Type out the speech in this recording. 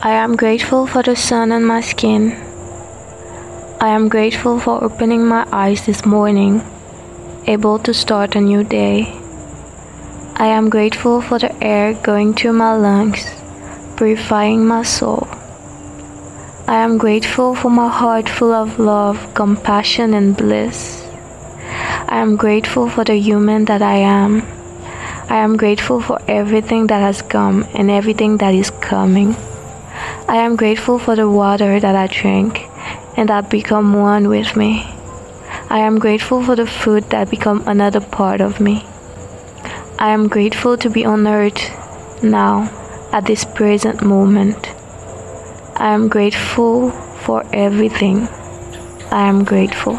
I am grateful for the sun on my skin. I am grateful for opening my eyes this morning, able to start a new day. I am grateful for the air going through my lungs, purifying my soul. I am grateful for my heart full of love, compassion, and bliss. I am grateful for the human that I am. I am grateful for everything that has come and everything that is coming. I am grateful for the water that I drink and that become one with me. I am grateful for the food that become another part of me. I am grateful to be on earth now at this present moment. I am grateful for everything. I am grateful.